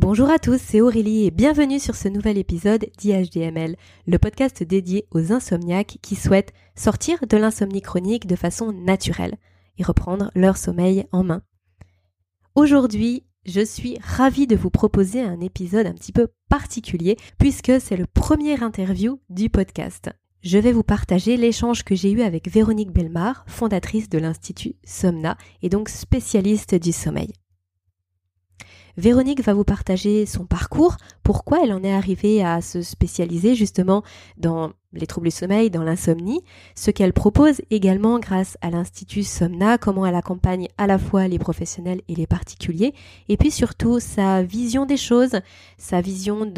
Bonjour à tous, c'est Aurélie et bienvenue sur ce nouvel épisode d'IHDML, le podcast dédié aux insomniaques qui souhaitent sortir de l'insomnie chronique de façon naturelle et reprendre leur sommeil en main. Aujourd'hui, je suis ravie de vous proposer un épisode un petit peu particulier puisque c'est le premier interview du podcast. Je vais vous partager l'échange que j'ai eu avec Véronique Belmar, fondatrice de l'Institut Somna et donc spécialiste du sommeil. Véronique va vous partager son parcours, pourquoi elle en est arrivée à se spécialiser justement dans les troubles du sommeil, dans l'insomnie, ce qu'elle propose également grâce à l'Institut Somna, comment elle accompagne à la fois les professionnels et les particuliers, et puis surtout sa vision des choses, sa vision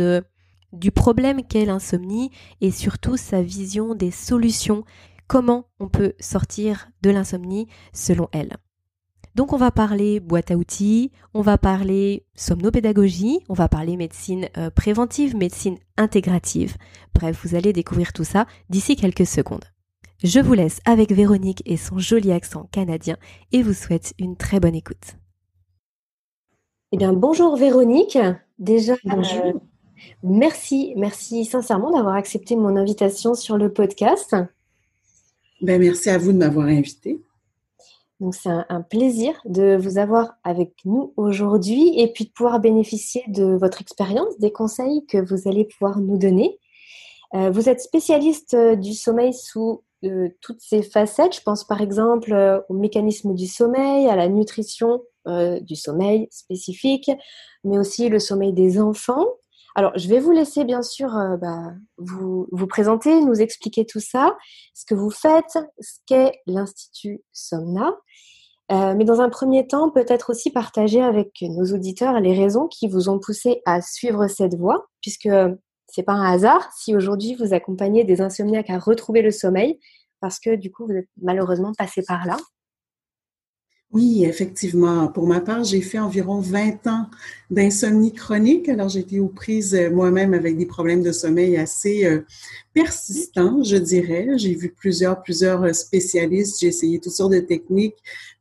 du problème qu'est l'insomnie et surtout sa vision des solutions, comment on peut sortir de l'insomnie selon elle? Donc on va parler boîte à outils, on va parler somnopédagogie, on va parler médecine euh, préventive, médecine intégrative. Bref, vous allez découvrir tout ça d'ici quelques secondes. Je vous laisse avec Véronique et son joli accent canadien et vous souhaite une très bonne écoute. Eh bien, bonjour Véronique. Déjà, bonjour. Euh, merci, merci sincèrement d'avoir accepté mon invitation sur le podcast. Ben, merci à vous de m'avoir invité. Donc c'est un, plaisir de vous avoir avec nous aujourd'hui et puis de pouvoir bénéficier de votre expérience, des conseils que vous allez pouvoir nous donner. Euh, vous êtes spécialiste euh, du sommeil sous euh, toutes ses facettes. Je pense par exemple au mécanisme du sommeil, à la nutrition du sommeil spécifique, mais aussi le sommeil des enfants. Alors, je vais vous laisser bien sûr bah, vous, présenter, nous expliquer tout ça, ce que vous faites, ce qu'est l'Institut Somna. Euh, mais dans un premier temps, peut-être aussi partager avec nos auditeurs les raisons qui vous ont poussé à suivre cette voie, puisque c'est pas un hasard si aujourd'hui vous accompagnez des insomniaques à retrouver le sommeil, parce que du coup vous êtes malheureusement passé par là. Oui, effectivement. Pour ma part, j'ai fait environ 20 ans d'insomnie chronique. Alors, été aux prises euh, moi-même avec des problèmes de sommeil assez euh, persistants, je dirais. J'ai vu plusieurs, plusieurs euh, spécialistes. J'ai essayé toutes sortes de techniques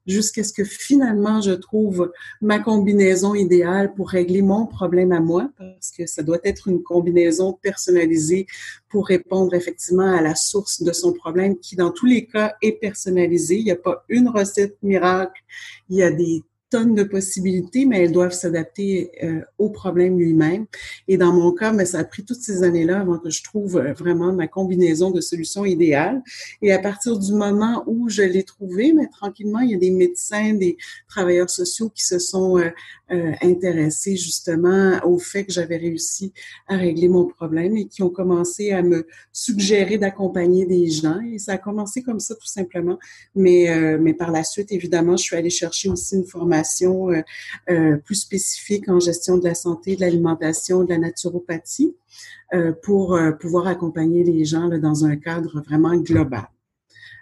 jusqu'à ce que finalement je trouve ma combinaison idéale pour régler mon problème à moi, parce que ça doit être une combinaison personnalisée pour répondre effectivement à la source de son problème, qui dans tous les cas est personnalisée. Il n'y a pas une recette miracle. Il y a des tonnes de possibilités, mais elles doivent s'adapter euh, au problème lui-même. Et dans mon cas, mais ça a pris toutes ces années-là avant que je trouve euh, vraiment ma combinaison de solutions idéales. Et à partir du moment où je l'ai trouvé, mais tranquillement, il y a des médecins, des travailleurs sociaux qui se sont euh, euh, intéressés justement au fait que j'avais réussi à régler mon problème et qui ont commencé à me suggérer d'accompagner des gens. Et ça a commencé comme ça tout simplement. Mais, euh, mais par la suite, évidemment, je suis allée chercher aussi une formation euh, plus spécifique en gestion de la santé, de l'alimentation, de la naturopathie pour pouvoir accompagner les gens là, dans un cadre vraiment global.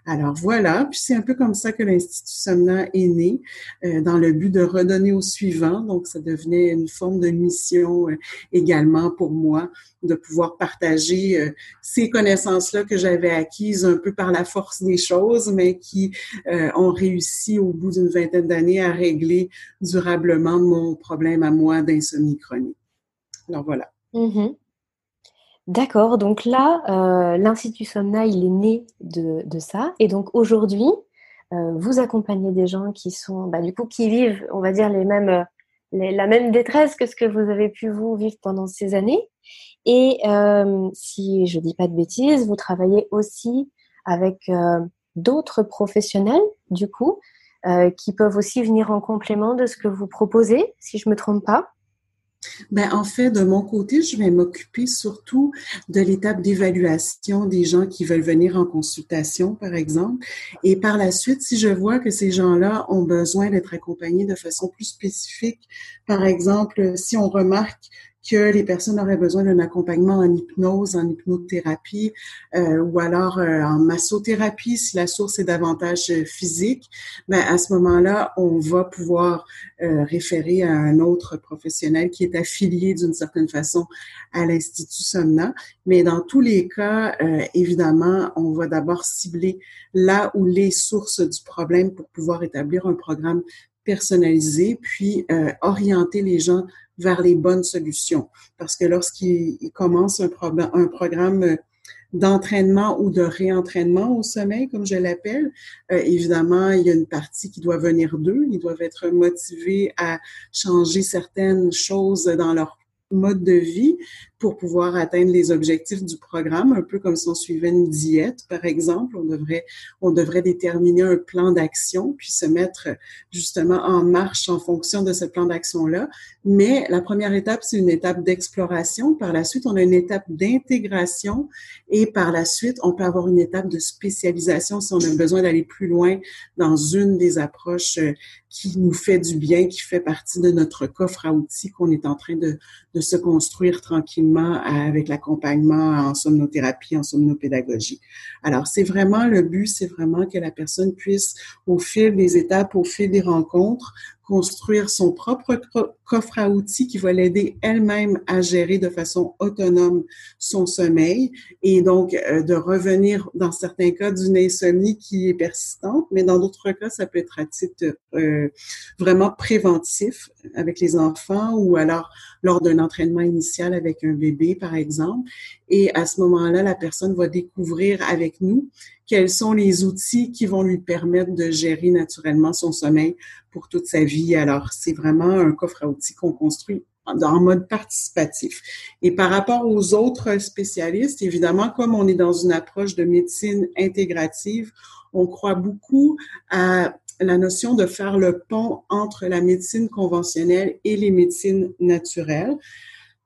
Alors voilà, puis c'est un peu comme ça que l'Institut Somna est né, euh, dans le but de redonner au suivant. Donc ça devenait une forme de mission euh, également pour moi de pouvoir partager euh, ces connaissances-là que j'avais acquises un peu par la force des choses, mais qui ont réussi au bout d'une vingtaine d'années à régler durablement mon problème à moi d'insomnie chronique. Alors voilà. Mm-hmm. D'accord, donc là, euh, l'Institut Somna, il est né de, ça. Et donc aujourd'hui, euh, vous accompagnez des gens qui sont, bah, du coup, qui vivent, on va dire, les mêmes, la même détresse que ce que vous avez pu vous vivre pendant ces années. Et euh, si je dis pas de bêtises, vous travaillez aussi avec d'autres professionnels, du coup, qui peuvent aussi venir en complément de ce que vous proposez, si je me trompe pas. Ben, en fait, de mon côté, je vais m'occuper surtout de l'étape d'évaluation des gens qui veulent venir en consultation, par exemple. Et par la suite, si je vois que ces gens-là ont besoin d'être accompagnés de façon plus spécifique, par exemple, si on remarque que les personnes auraient besoin d'un accompagnement en hypnose, en hypnothérapie euh, ou alors euh, en massothérapie si la source est davantage euh, physique, ben à ce moment-là, on va pouvoir référer à un autre professionnel qui est affilié d'une certaine façon à l'Institut Somna. Mais dans tous les cas, évidemment, on va d'abord cibler là où les sources du problème pour pouvoir établir un programme personnaliser, puis euh, orienter les gens vers les bonnes solutions. Parce que lorsqu'ils commencent un, programme d'entraînement ou de réentraînement au sommeil, comme je l'appelle. Euh, évidemment, il y a une partie qui doit venir d'eux. Ils doivent être motivés à changer certaines choses dans leur mode de vie pour pouvoir atteindre les objectifs du programme, un peu comme si on suivait une diète, par exemple. On devrait, on devrait déterminer un plan d'action, puis se mettre justement en marche en fonction de ce plan d'action-là. Mais la première étape, c'est une étape d'exploration. Par la suite, on a une étape d'intégration et par la suite, on peut avoir une étape de spécialisation si on a besoin d'aller plus loin dans une des approches euh, qui nous fait du bien, qui fait partie de notre coffre à outils qu'on est en train de, de se construire tranquillement avec l'accompagnement en somnothérapie, en somnopédagogie. Alors, c'est vraiment le but, c'est vraiment que la personne puisse, au fil des étapes, au fil des rencontres, construire son propre coffre à outils qui va l'aider elle-même à gérer de façon autonome son sommeil et donc euh, de revenir dans certains cas d'une insomnie qui est persistante, mais dans d'autres cas, ça peut être à titre euh, vraiment préventif avec les enfants ou alors lors d'un entraînement initial avec un bébé, par exemple. Et à ce moment-là, la personne va découvrir avec nous quels sont les outils qui vont lui permettre de gérer naturellement son sommeil pour toute sa vie. Alors, c'est vraiment un coffre à outils qu'on construit en mode participatif. Et par rapport aux autres spécialistes, évidemment, comme on est dans une approche de médecine intégrative, on croit beaucoup à la notion de faire le pont entre la médecine conventionnelle et les médecines naturelles.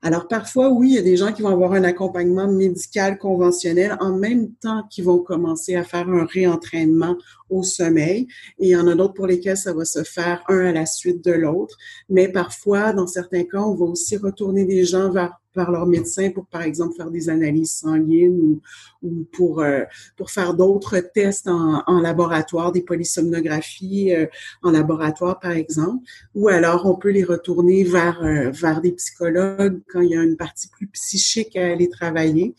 Alors parfois, oui, il y a des gens qui vont avoir un accompagnement médical conventionnel en même temps qu'ils vont commencer à faire un réentraînement au sommeil. Et il y en a d'autres pour lesquels ça va se faire un à la suite de l'autre. Mais parfois, dans certains cas, on va aussi retourner des gens vers par leur médecin pour, par exemple, faire des analyses sanguines ou, ou pour, euh, pour faire d'autres tests en, laboratoire, des polysomnographies euh, en laboratoire, par exemple. Ou alors, on peut les retourner vers, euh, vers des psychologues quand il y a une partie plus psychique à aller travailler.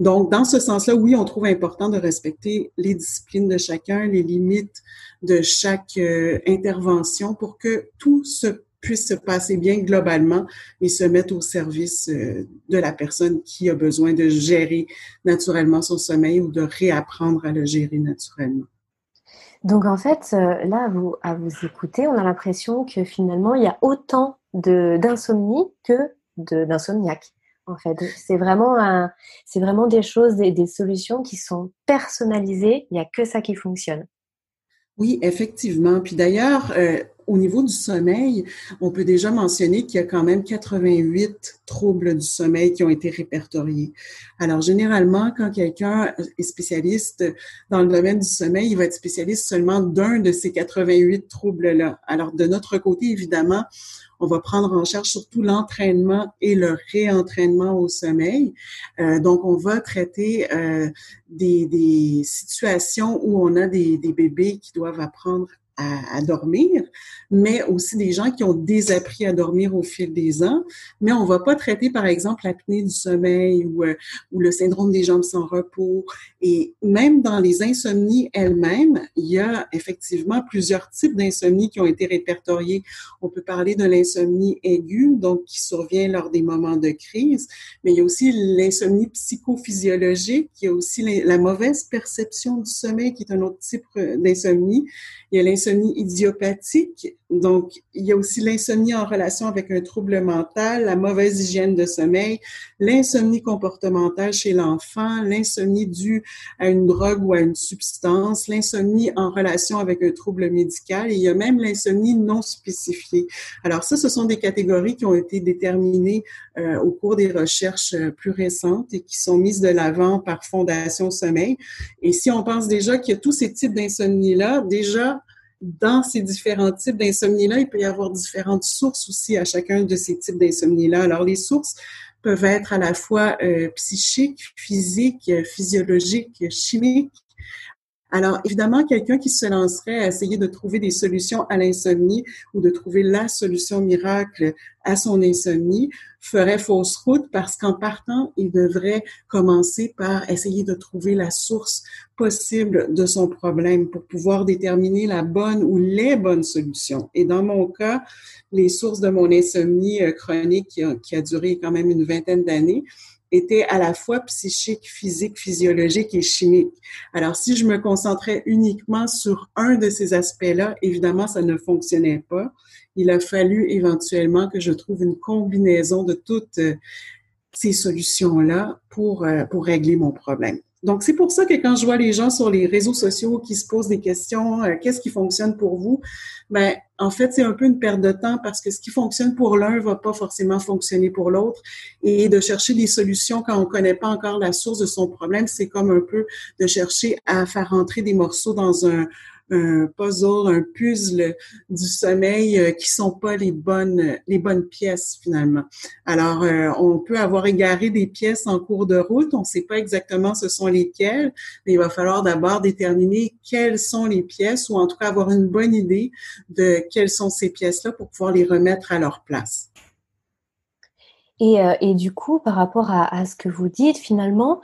Donc, dans ce sens-là, oui, on trouve important de respecter les disciplines de chacun, les limites de chaque euh, intervention pour que tout se puisse se passer bien globalement et se mettre au service euh, de la personne qui a besoin de gérer naturellement son sommeil ou de réapprendre à le gérer naturellement. Donc en fait, euh, là, à vous, à vous écouter, on a l'impression que finalement, il y a autant d'insomnie que d'insomniaque en fait. C'est vraiment, c'est vraiment des choses, des, des, solutions qui sont personnalisées. Il n'y a que ça qui fonctionne. Oui, effectivement. Puis d'ailleurs, euh, au niveau du sommeil, on peut déjà mentionner qu'il y a quand même 88 troubles du sommeil qui ont été répertoriés. Alors, généralement, quand quelqu'un est spécialiste dans le domaine du sommeil, il va être spécialiste seulement d'un de ces 88 troubles-là. Alors, de notre côté, évidemment, on va prendre en charge surtout l'entraînement et le réentraînement au sommeil. Euh, donc, on va traiter euh, des, situations où on a des bébés qui doivent apprendre à, dormir, mais aussi des gens qui ont désappris à dormir au fil des ans. Mais on va pas traiter, par exemple, l'apnée du sommeil ou, euh, ou le syndrome des jambes sans repos. Et même dans les insomnies elles-mêmes, il y a effectivement plusieurs types d'insomnie qui ont été répertoriés. On peut parler de l'insomnie aiguë, donc qui survient lors des moments de crise, mais il y a aussi l'insomnie psychophysiologique, il y a aussi la mauvaise perception du sommeil, qui est un autre type euh, d'insomnie. Il y a l'insomnie idiopathique. Donc, il y a aussi l'insomnie en relation avec un trouble mental, la mauvaise hygiène de sommeil, l'insomnie comportementale chez l'enfant, l'insomnie due à une drogue ou à une substance, l'insomnie en relation avec un trouble médical et il y a même l'insomnie non spécifiée. Alors ça, ce sont des catégories qui ont été déterminées euh, au cours des recherches euh, plus récentes et qui sont mises de l'avant par Fondation Sommeil. Et si on pense déjà qu'il y a tous ces types d'insomnie-là, déjà, dans ces différents types d'insomnie-là, il peut y avoir différentes sources aussi à chacun de ces types d'insomnie-là. Alors, les sources peuvent être à la fois euh, psychiques, physiques, physiologiques, chimiques. Alors, évidemment, quelqu'un qui se lancerait à essayer de trouver des solutions à l'insomnie ou de trouver la solution miracle à son insomnie ferait fausse route parce qu'en partant, il devrait commencer par essayer de trouver la source possible de son problème pour pouvoir déterminer la bonne ou les bonnes solutions. Et dans mon cas, les sources de mon insomnie euh, chronique qui a, qui a duré quand même une vingtaine d'années, était à la fois psychique, physique, physiologique et chimique. Alors, si je me concentrais uniquement sur un de ces aspects-là, évidemment, ça ne fonctionnait pas. Il a fallu éventuellement que je trouve une combinaison de toutes euh, ces solutions-là pour, euh, pour régler mon problème. Donc, c'est pour ça que quand je vois les gens sur les réseaux sociaux qui se posent des questions, euh, qu'est-ce qui fonctionne pour vous? Ben, en fait, c'est un peu une perte de temps parce que ce qui fonctionne pour l'un va pas forcément fonctionner pour l'autre. Et de chercher des solutions quand on connaît pas encore la source de son problème, c'est comme un peu de chercher à faire rentrer des morceaux dans un, un puzzle, un puzzle du sommeil euh, qui sont pas les bonnes les bonnes pièces finalement. Alors euh, on peut avoir égaré des pièces en cours de route, on ne sait pas exactement ce sont lesquelles, mais il va falloir d'abord déterminer quelles sont les pièces ou en tout cas avoir une bonne idée de quelles sont ces pièces-là pour pouvoir les remettre à leur place. Et, euh, et du coup, par rapport à, ce que vous dites, finalement,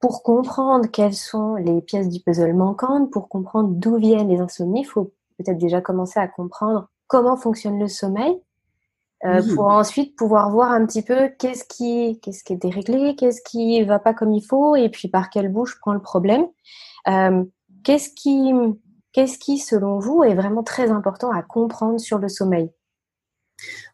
pour comprendre quelles sont les pièces du puzzle manquantes, pour comprendre d'où viennent les insomnies, il faut peut-être déjà commencer à comprendre comment fonctionne le sommeil, euh, pour ensuite pouvoir voir un petit peu qu'est-ce qui, qu'est-ce qui est déréglé, qu'est-ce qui va pas comme il faut, et puis par quelle bouche prend le problème. Euh, qu'est-ce qui, qu'est-ce qui, selon vous, est vraiment très important à comprendre sur le sommeil?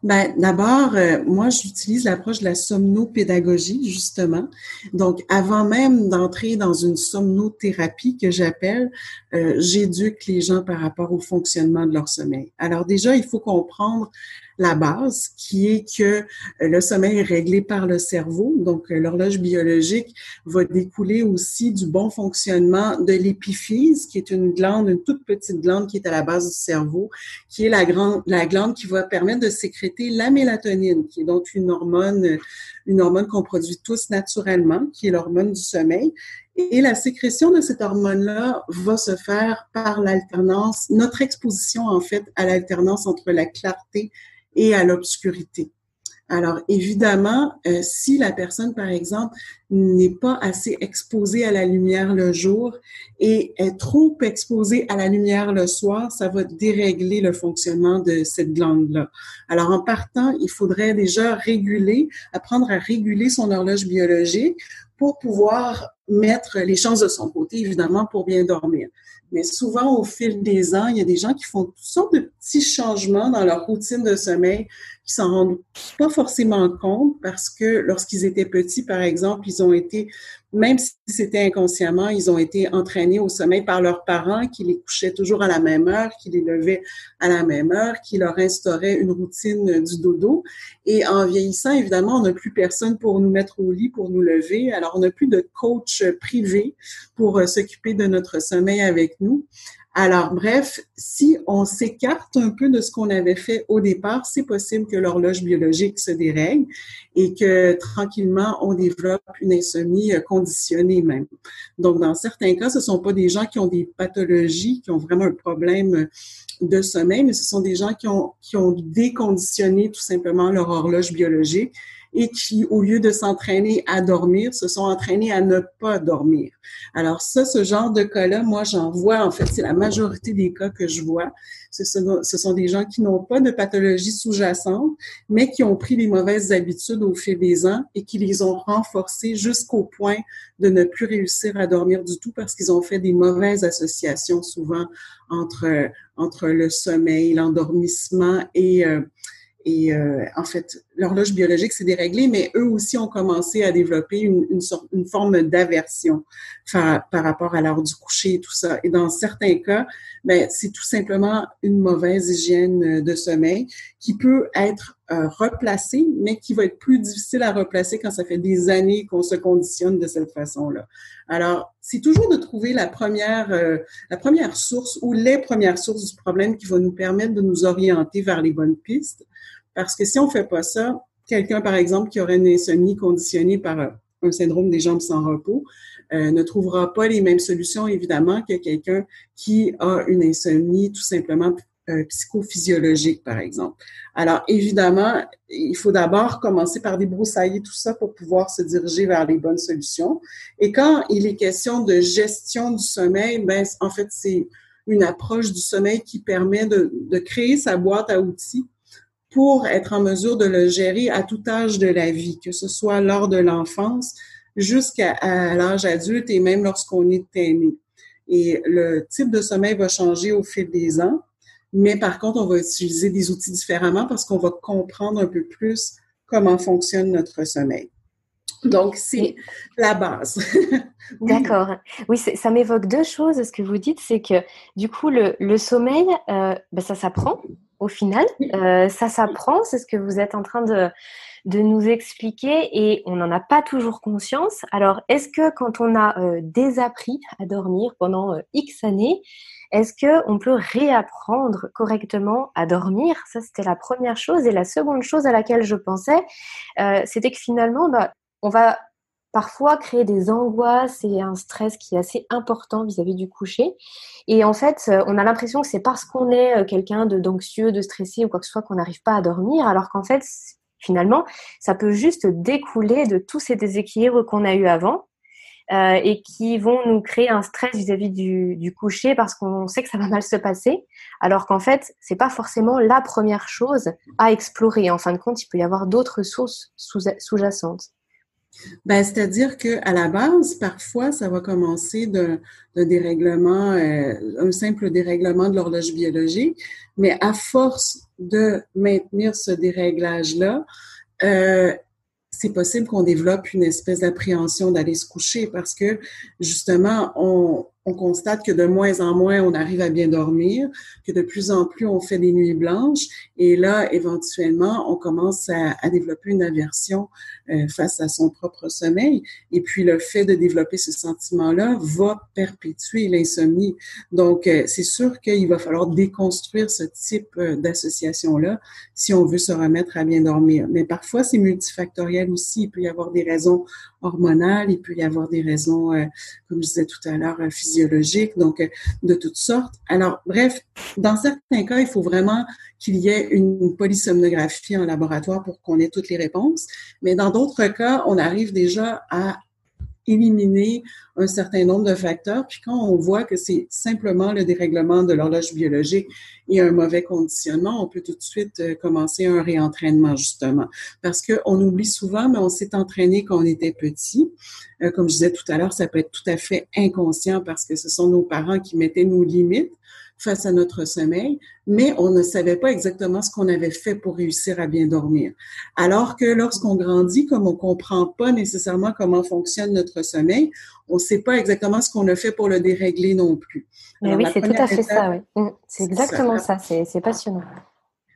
Ben, d'abord, euh, moi, j'utilise l'approche de la somnopédagogie, justement. Donc, avant même d'entrer dans une somnothérapie que j'appelle, euh, j'éduque les gens par rapport au fonctionnement de leur sommeil. Alors déjà, il faut comprendre la base, qui est que euh, le sommeil est réglé par le cerveau. Donc, euh, l'horloge biologique va découler aussi du bon fonctionnement de l'épiphyse, qui est une glande, une toute petite glande qui est à la base du cerveau, qui est la, grande, la glande qui va permettre de sécréter la mélatonine, qui est donc une hormone, une hormone qu'on produit tous naturellement, qui est l'hormone du sommeil. Et la sécrétion de cette hormone-là va se faire par l'alternance, notre exposition en fait à l'alternance entre la clarté et à l'obscurité. Alors, évidemment, euh, si la personne, par exemple, n'est pas assez exposée à la lumière le jour et est trop exposée à la lumière le soir, ça va dérégler le fonctionnement de cette glande-là. Alors, en partant, il faudrait déjà réguler, apprendre à réguler son horloge biologique pour pouvoir mettre les chances de son côté, évidemment, pour bien dormir. Mais souvent, au fil des ans, il y a des gens qui font toutes sortes de petits changements dans leur routine de sommeil s'en rendent pas forcément compte parce que lorsqu'ils étaient petits, par exemple, ils ont été, même si c'était inconsciemment, ils ont été entraînés au sommeil par leurs parents qui les couchaient toujours à la même heure, qui les levaient à la même heure, qui leur instauraient une routine du dodo. Et en vieillissant, évidemment, on n'a plus personne pour nous mettre au lit, pour nous lever. Alors, on n'a plus de coach privé pour euh, s'occuper de notre sommeil avec nous. Alors, bref, si on s'écarte un peu de ce qu'on avait fait au départ, c'est possible que l'horloge biologique se dérègle et que tranquillement, on développe une insomnie euh, conditionnée même. Donc, dans certains cas, ce ne sont pas des gens qui ont des pathologies, qui ont vraiment un problème de sommeil, mais ce sont des gens qui ont, qui ont déconditionné tout simplement leur horloge biologique et qui, au lieu de s'entraîner à dormir, se sont entraînés à ne pas dormir. Alors ça, ce genre de cas-là, moi, j'en vois, en fait, c'est la majorité des cas que je vois. Ce sont, des gens qui n'ont pas de pathologie sous-jacente, mais qui ont pris des mauvaises habitudes au fil des ans et qui les ont renforcées jusqu'au point de ne plus réussir à dormir du tout parce qu'ils ont fait des mauvaises associations souvent entre, entre le sommeil, l'endormissement et... Euh, et euh, en fait, l'horloge biologique s'est déréglée, mais eux aussi ont commencé à développer une, sorte, une forme d'aversion par, rapport à l'heure du coucher et tout ça. Et dans certains cas, ben, c'est tout simplement une mauvaise hygiène de sommeil qui peut être euh, replacée, mais qui va être plus difficile à replacer quand ça fait des années qu'on se conditionne de cette façon-là. Alors, c'est toujours de trouver la première, euh, la première source ou les premières sources du problème qui va nous permettre de nous orienter vers les bonnes pistes. Parce que si on fait pas ça, quelqu'un, par exemple, qui aurait une insomnie conditionnée par euh, un syndrome des jambes sans repos, ne trouvera pas les mêmes solutions, évidemment, que quelqu'un qui a une insomnie tout simplement euh, psychophysiologique, par exemple. Alors, évidemment, il faut d'abord commencer par débroussailler tout ça pour pouvoir se diriger vers les bonnes solutions. Et quand il est question de gestion du sommeil, ben, en fait, c'est une approche du sommeil qui permet de créer sa boîte à outils pour être en mesure de le gérer à tout âge de la vie, que ce soit lors de l'enfance jusqu'à l'âge adulte et même lorsqu'on est aîné. Et le type de sommeil va changer au fil des ans. Mais par contre, on va utiliser des outils différemment parce qu'on va comprendre un peu plus comment fonctionne notre sommeil. Donc, c'est la base. D'accord. Oui, ça m'évoque deux choses. Ce que vous dites, c'est que du coup, le, sommeil, euh, ben, ça s'apprend au final. Euh, ça s'apprend, c'est ce que vous êtes en train de, de nous expliquer et on n'en a pas toujours conscience. Alors, est-ce que quand on a euh, désappris à dormir pendant X années, est-ce qu'on peut réapprendre correctement à dormir? Ça, c'était la première chose. Et la seconde chose à laquelle je pensais, euh, c'était que finalement, bah, on va parfois créer des angoisses et un stress qui est assez important vis-à-vis du coucher. Et en fait, euh, on a l'impression que c'est parce qu'on est euh, quelqu'un d'anxieux, de stressé ou quoi que ce soit qu'on n'arrive pas à dormir, alors qu'en fait, finalement, ça peut juste découler de tous ces déséquilibres qu'on a eu avant euh, et qui vont nous créer un stress vis-à-vis du, du, coucher parce qu'on sait que ça va mal se passer, alors qu'en fait, c'est pas forcément la première chose à explorer. En fin de compte, il peut y avoir d'autres sources sous-jacentes. Ben, c'est-à-dire que à la base, parfois, ça va commencer d'un dérèglement, euh, un simple dérèglement de l'horloge biologique, mais à force de maintenir ce déréglage-là, euh, c'est possible qu'on développe une espèce d'appréhension d'aller se coucher parce que justement, on, on constate que de moins en moins on arrive à bien dormir, que de plus en plus on fait des nuits blanches et là, éventuellement, on commence à, à développer une aversion euh, face à son propre sommeil. Et puis, le fait de développer ce sentiment-là va perpétuer l'insomnie. Donc, euh, c'est sûr qu'il va falloir déconstruire ce type euh, d'association-là si on veut se remettre à bien dormir. Mais parfois, c'est multifactoriel aussi. Il peut y avoir des raisons hormonales, il peut y avoir des raisons, comme je disais tout à l'heure, physiologiques, donc de toutes sortes. Alors, bref, dans certains cas, il faut vraiment qu'il y ait une polysomnographie en laboratoire pour qu'on ait toutes les réponses. Mais dans d'autres cas, on arrive déjà à éliminer un certain nombre de facteurs. Puis quand on voit que c'est simplement le dérèglement de l'horloge biologique et un mauvais conditionnement, on peut tout de suite euh, commencer un réentraînement, justement. Parce qu'on oublie souvent, mais on s'est entraîné quand on était petit. Euh, comme je disais tout à l'heure, ça peut être tout à fait inconscient parce que ce sont nos parents qui mettaient nos limites face à notre sommeil, mais on ne savait pas exactement ce qu'on avait fait pour réussir à bien dormir. Alors que lorsqu'on grandit, comme on comprend pas nécessairement comment fonctionne notre sommeil, on ne sait pas exactement ce qu'on a fait pour le dérégler non plus. oui, c'est tout à fait ça. Oui. Mm, c'est exactement ça. C'est passionnant.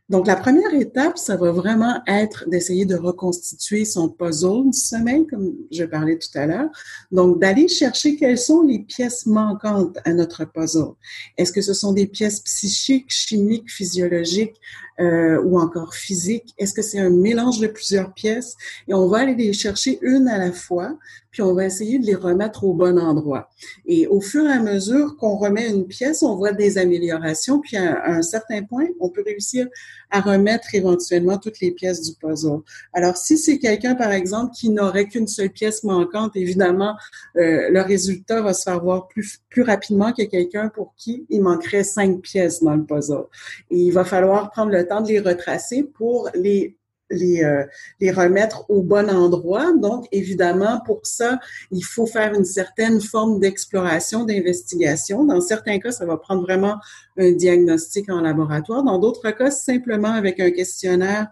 Donc, la première étape, ça va vraiment être d'essayer de reconstituer son puzzle du sommeil, comme je parlais tout à l'heure. Donc, d'aller chercher quelles sont les pièces manquantes à notre puzzle. Est-ce que ce sont des pièces psychiques, chimiques, physiologiques? Euh, ou encore physiques? Est-ce que c'est un mélange de plusieurs pièces? Et on va aller les chercher une à la fois, puis on va essayer de les remettre au bon endroit. Et au fur et à mesure qu'on remet une pièce, on voit des améliorations, puis à, un certain point, on peut réussir à remettre éventuellement toutes les pièces du puzzle. Alors, si c'est quelqu'un, par exemple, qui n'aurait qu'une seule pièce manquante, évidemment, euh, le résultat va se faire voir plus, plus rapidement que quelqu'un pour qui il manquerait cinq pièces dans le puzzle. Il va falloir prendre le temps de les retracer pour les les, euh, les remettre au bon endroit. Donc, évidemment, pour ça, il faut faire une certaine forme d'exploration, d'investigation. Dans certains cas, ça va prendre vraiment un diagnostic en laboratoire. Dans d'autres cas, simplement avec un questionnaire,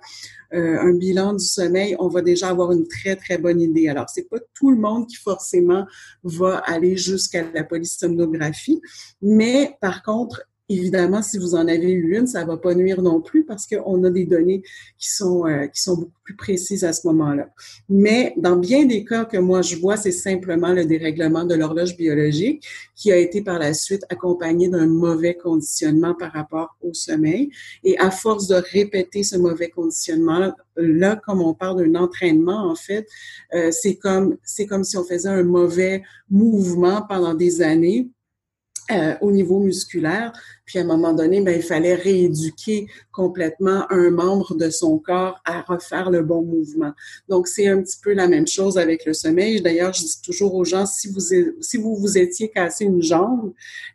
euh, un bilan du sommeil, on va déjà avoir une très, très bonne idée. Alors, c'est pas tout le monde qui forcément va aller jusqu'à la polysomnographie, mais par contre, Évidemment, si vous en avez eu une, ça va pas nuire non plus parce qu'on a des données qui sont euh, qui sont beaucoup plus précises à ce moment-là. Mais dans bien des cas que moi je vois, c'est simplement le dérèglement de l'horloge biologique qui a été par la suite accompagné d'un mauvais conditionnement par rapport au sommeil. Et à force de répéter ce mauvais conditionnement, là, comme on parle d'un entraînement, en fait, euh, c'est comme c'est comme si on faisait un mauvais mouvement pendant des années euh, au niveau musculaire. Puis à un moment donné, ben, il fallait rééduquer complètement un membre de son corps à refaire le bon mouvement. Donc c'est un petit peu la même chose avec le sommeil. D'ailleurs, je dis toujours aux gens si vous si vous vous étiez cassé une jambe,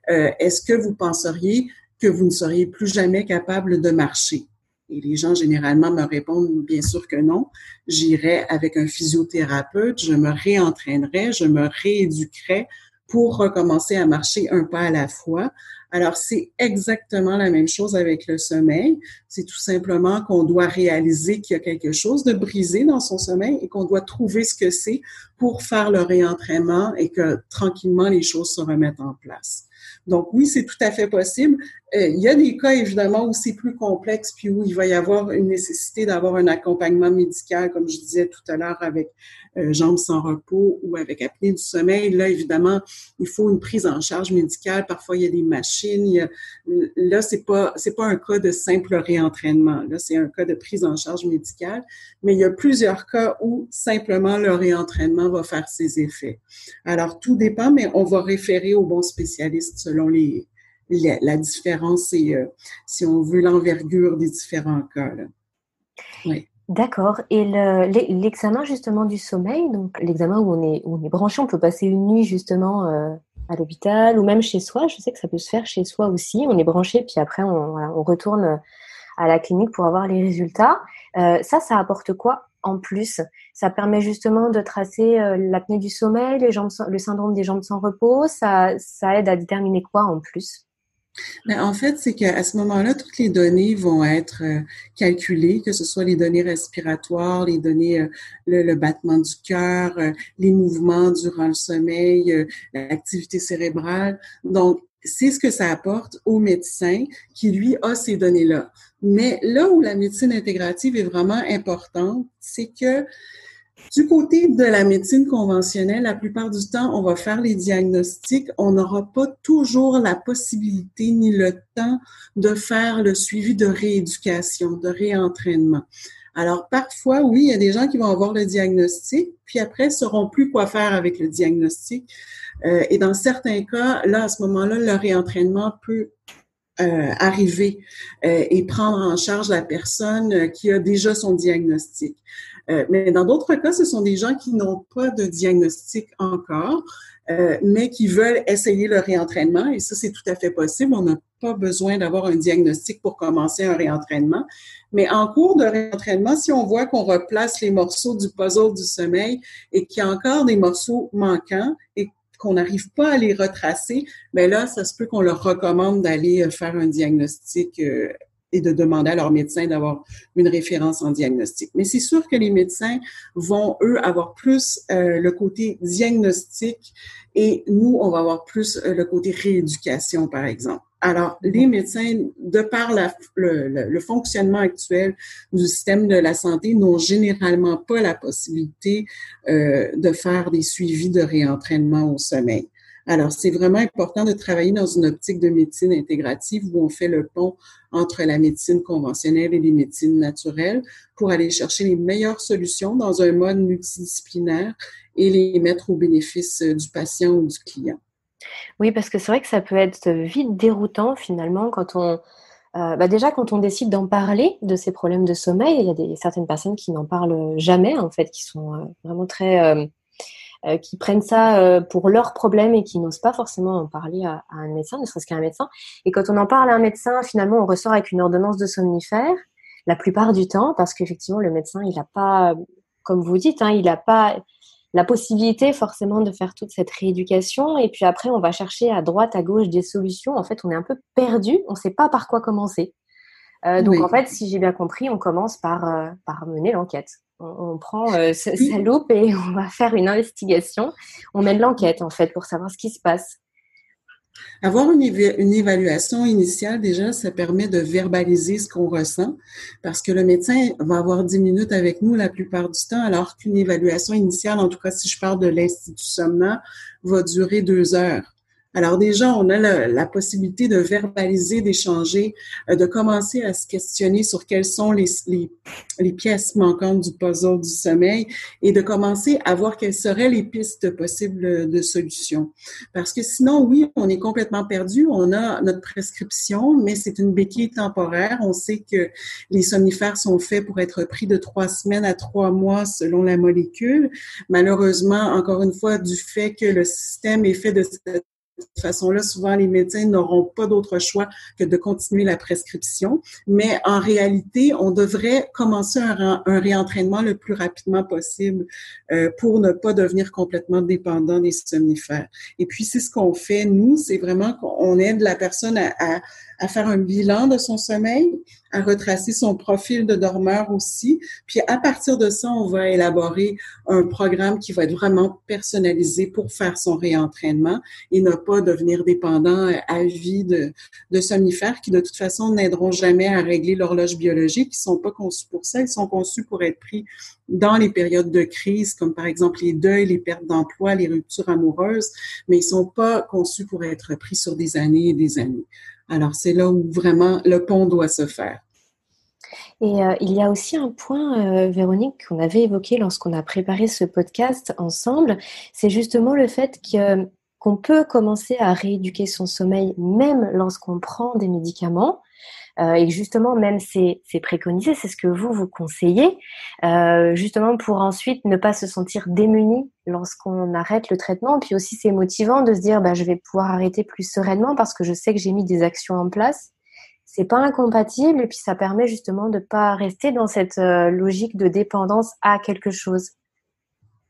euh, est-ce que vous penseriez que vous ne seriez plus jamais capable de marcher? Et les gens généralement me répondent bien sûr que non. J'irai avec un physiothérapeute, je me réentraînerai, je me rééduquerai pour recommencer à marcher un pas à la fois. Alors, c'est exactement la même chose avec le sommeil. C'est tout simplement qu'on doit réaliser qu'il y a quelque chose de brisé dans son sommeil et qu'on doit trouver ce que c'est pour faire le réentraînement et que tranquillement les choses se remettent en place. Donc oui, c'est tout à fait possible. Euh, il y a des cas évidemment où c'est plus complexe puis où il va y avoir une nécessité d'avoir un accompagnement médical, comme je disais tout à l'heure avec euh, jambes sans repos ou avec apnée du sommeil. Là, évidemment, il faut une prise en charge médicale. Parfois, il y a des machines. Là, c'est pas c'est pas un cas de simple réentraînement. Là, c'est un cas de prise en charge médicale. Mais il y a plusieurs cas où simplement le réentraînement va faire ses effets. Alors, tout dépend, mais on va référer au bon spécialiste selon les, la, différence et, euh, si on veut, l'envergure des différents cas. Là. Oui. D'accord. Et l'examen justement du sommeil, donc l'examen où on est on est branché, on peut passer une nuit justement euh, à l'hôpital ou même chez soi. Je sais que ça peut se faire chez soi aussi. On est branché puis après on, retourne à la clinique pour avoir les résultats. Euh, ça, ça apporte quoi en plus? Ça permet justement de tracer euh, l'apnée du sommeil, les jambes, le syndrome des jambes sans repos? Ça, ça aide à déterminer quoi en plus? Ben, en fait, c'est qu'à ce moment-là, toutes les données vont être euh, calculées, que ce soit les données respiratoires, les données, euh, le, battement du cœur, euh, les mouvements durant le sommeil, l'activité cérébrale. Donc, c'est ce que ça apporte au médecin qui, lui, a ces données-là. Mais là où la médecine intégrative est vraiment importante, c'est que du côté de la médecine conventionnelle, la plupart du temps, on va faire les diagnostics. On n'aura pas toujours la possibilité ni le temps de faire le suivi de rééducation, de réentraînement. Alors, parfois, oui, il y a des gens qui vont avoir le diagnostic, puis après, ne sauront plus quoi faire avec le diagnostic. Euh, et dans certains cas, là, à ce moment-là, le réentraînement peut euh, arriver euh, et prendre en charge la personne qui a déjà son diagnostic. Euh, mais dans d'autres cas, ce sont des gens qui n'ont pas de diagnostic encore, euh, mais qui veulent essayer le réentraînement. Et ça, c'est tout à fait possible. On n'a pas besoin d'avoir un diagnostic pour commencer un réentraînement. Mais en cours de réentraînement, si on voit qu'on replace les morceaux du puzzle du sommeil et qu'il y a encore des morceaux manquants et qu'on n'arrive pas à les retracer, mais ben là, ça se peut qu'on leur recommande d'aller euh, faire un diagnostic et de demander à leur médecin d'avoir une référence en diagnostic. Mais c'est sûr que les médecins vont, eux, avoir plus euh, le côté diagnostic et nous, on va avoir plus euh, le côté rééducation, par exemple. Alors, les médecins, de par le, fonctionnement actuel du système de la santé, n'ont généralement pas la possibilité euh, de faire des suivis de réentraînement au sommeil. Alors, c'est vraiment important de travailler dans une optique de médecine intégrative où on fait le pont entre la médecine conventionnelle et les médecines naturelles pour aller chercher les meilleures solutions dans un mode multidisciplinaire et les mettre au bénéfice du patient ou du client. Oui, parce que c'est vrai que ça peut être vite déroutant finalement quand on, euh, bah déjà, quand on décide d'en parler de ces problèmes de sommeil, il y a des, certaines personnes qui n'en parlent jamais, en fait, qui sont euh, vraiment très euh, qui prennent ça pour leur problème et qui n'osent pas forcément en parler à, un médecin, ne serait-ce qu'à un médecin. Et quand on en parle à un médecin, finalement, on ressort avec une ordonnance de somnifère, la plupart du temps, parce qu'effectivement, le médecin, il n'a pas, comme vous dites, hein, il n'a pas la possibilité forcément de faire toute cette rééducation. Et puis après, on va chercher à droite, à gauche des solutions. En fait, on est un peu perdu, on ne sait pas par quoi commencer. Euh, donc en fait, si j'ai bien compris, on commence par, par mener l'enquête on, prend euh, sa, loupe et on va faire une investigation. On mène l'enquête en fait pour savoir ce qui se passe. Avoir une, évaluation initiale, déjà, ça permet de verbaliser ce qu'on ressent parce que le médecin va avoir 10 minutes avec nous la plupart du temps, alors qu'une évaluation initiale, en tout cas si je parle de l'Institut Somna, va durer deux heures. Alors déjà, on a la, possibilité de verbaliser, d'échanger, euh, de commencer à se questionner sur quelles sont les, les, pièces manquantes du puzzle du sommeil et de commencer à voir quelles seraient les pistes possibles de solutions. Parce que sinon, oui, on est complètement perdu. On a notre prescription, mais c'est une béquille temporaire. On sait que les somnifères sont faits pour être pris de trois semaines à trois mois selon la molécule. Malheureusement, encore une fois, du fait que le système est fait de cette toute façon-là, souvent, les médecins n'auront pas d'autre choix que de continuer la prescription. Mais en réalité, on devrait commencer un, réentraînement le plus rapidement possible euh, pour ne pas devenir complètement dépendant des somnifères. Et puis, c'est ce qu'on fait, nous, c'est vraiment qu'on aide la personne à faire un bilan de son sommeil, à retracer son profil de dormeur aussi. Puis à partir de ça, on va élaborer un programme qui va être vraiment personnalisé pour faire son réentraînement et ne pas devenir dépendant à vie de, de somnifères qui de toute façon n'aideront jamais à régler l'horloge biologique. Ils sont pas conçus pour ça. Ils sont conçus pour être pris dans les périodes de crise, comme par exemple les deuils, les pertes d'emploi, les ruptures amoureuses, mais ils sont pas conçus pour être pris sur des années et des années. Alors, c'est là où vraiment le pont doit se faire. Et euh, il y a aussi un point, euh, Véronique, qu'on avait évoqué lorsqu'on a préparé ce podcast ensemble, c'est justement le fait qu'on peut commencer à rééduquer son sommeil même lorsqu'on prend des médicaments. Euh, et justement, même c'est préconisé, c'est ce que vous vous conseillez, euh, justement pour ensuite ne pas se sentir démuni lorsqu'on arrête le traitement. Puis aussi, c'est motivant de se dire, bah, je vais pouvoir arrêter plus sereinement parce que je sais que j'ai mis des actions en place. C'est pas incompatible et puis ça permet justement de pas rester dans cette euh, logique de dépendance à quelque chose.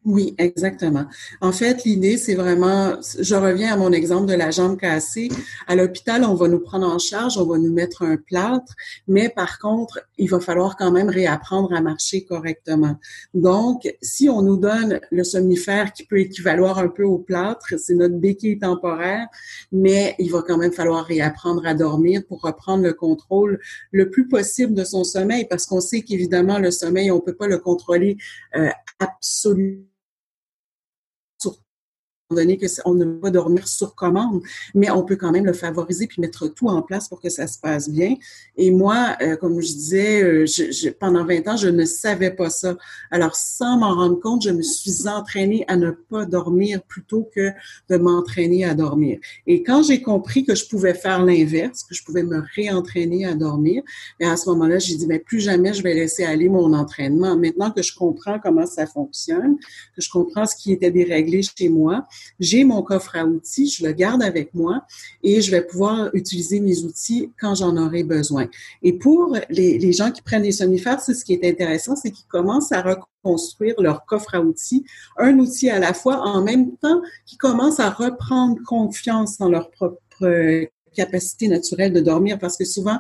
Oui, exactement. En fait, l'idée, c'est vraiment, je reviens à mon exemple de la jambe cassée. À l'hôpital, on va nous prendre en charge, on va nous mettre un plâtre, mais par contre, il va falloir quand même réapprendre à marcher correctement. Donc, si on nous donne le somnifère qui peut équivaloir un peu au plâtre, c'est notre béquille temporaire, mais il va quand même falloir réapprendre à dormir pour reprendre le contrôle le plus possible de son sommeil, parce qu'on sait qu'évidemment, le sommeil, on peut pas le contrôler euh, absolument donné que on ne peut pas dormir sur commande, mais on peut quand même le favoriser puis mettre tout en place pour que ça se passe bien. Et moi, euh, comme je disais, euh, pendant 20 ans, je ne savais pas ça. Alors, sans m'en rendre compte, je me suis entraînée à ne pas dormir plutôt que de m'entraîner à dormir. Et quand j'ai compris que je pouvais faire l'inverse, que je pouvais me réentraîner à dormir, et à ce moment-là, j'ai dit, mais plus jamais je vais laisser aller mon entraînement. Maintenant que je comprends comment ça fonctionne, que je comprends ce qui était déréglé chez moi, j'ai mon coffre à outils, je le garde avec moi et je vais pouvoir utiliser mes outils quand j'en aurai besoin. Et pour les, gens qui prennent des somnifères, c'est ce qui est intéressant, c'est qu'ils commencent à reconstruire leur coffre à outils, un outil à la fois, en même temps qu'ils commencent à reprendre confiance dans leur propre capacité naturelle de dormir, parce que souvent,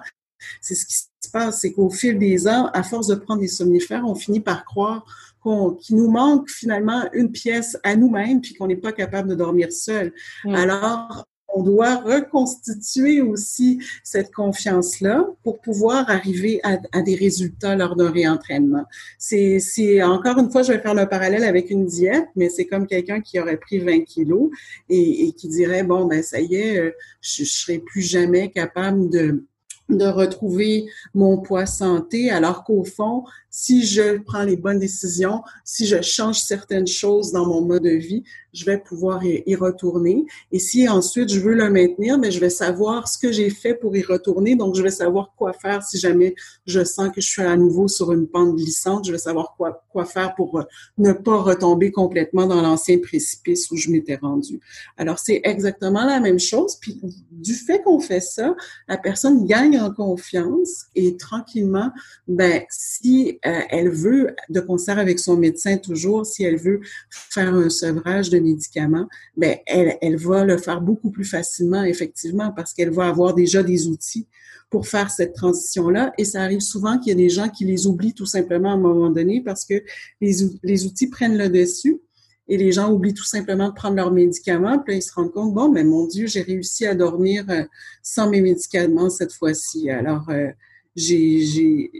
c'est ce qui se passe, c'est qu'au fil des ans, à force de prendre des somnifères, on finit par croire qu'il nous manque finalement une pièce à nous-mêmes puis qu'on n'est pas capable de dormir seul. Mm. Alors, on doit reconstituer aussi cette confiance-là pour pouvoir arriver à, des résultats lors d'un réentraînement. C'est, encore une fois, je vais faire le parallèle avec une diète, mais c'est comme quelqu'un qui aurait pris 20 kilos et, qui dirait bon ben ça y est, euh, je, je serai plus jamais capable de de retrouver mon poids santé, alors qu'au fond, si je prends les bonnes décisions, si je change certaines choses dans mon mode de vie, je vais pouvoir y, retourner. Et si ensuite je veux le maintenir, mais je vais savoir ce que j'ai fait pour y retourner. Donc, je vais savoir quoi faire si jamais je sens que je suis à nouveau sur une pente glissante. Je vais savoir quoi, faire pour euh, ne pas retomber complètement dans l'ancien précipice où je m'étais rendu. Alors, c'est exactement la même chose. Puis, du fait qu'on fait ça, la personne gagne en confiance et tranquillement, ben, si euh, elle veut, de concert avec son médecin toujours, si elle veut faire un sevrage de médicaments, ben elle, elle va le faire beaucoup plus facilement, effectivement, parce qu'elle va avoir déjà des outils pour faire cette transition-là. Et ça arrive souvent qu'il y a des gens qui les oublient tout simplement à un moment donné parce que les, outils prennent le dessus et les gens oublient tout simplement de prendre leurs médicaments, puis là, ils se rendent compte, bon, mais mon Dieu, j'ai réussi à dormir euh, sans mes médicaments cette fois-ci. Alors, euh, j'ai,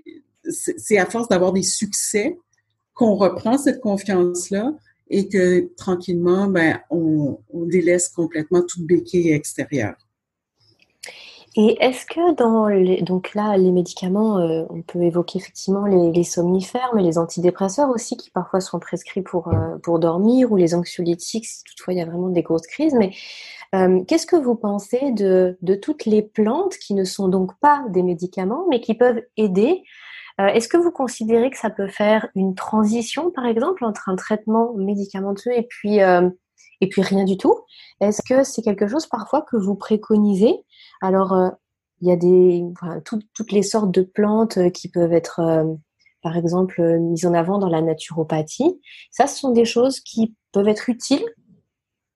c'est à force d'avoir des succès qu'on reprend cette confiance-là et que tranquillement, ben, on, délaisse complètement toute béquille extérieure. Et est-ce que dans les, donc là, les médicaments, euh, on peut évoquer effectivement les, somnifères, mais les antidépresseurs aussi, qui parfois sont prescrits pour, euh, pour dormir, ou les anxiolytiques, si toutefois il y a vraiment des grosses crises. Mais euh, qu'est-ce que vous pensez de, de toutes les plantes qui ne sont donc pas des médicaments, mais qui peuvent aider Est-ce que vous considérez que ça peut faire une transition, par exemple, entre un traitement médicamenteux et puis, et puis rien du tout? Est-ce que c'est quelque chose parfois que vous préconisez? Alors, euh, il y a des, toutes les sortes de plantes euh, qui peuvent être, euh, par exemple, mises en avant dans la naturopathie. Ça, ce sont des choses qui peuvent être utiles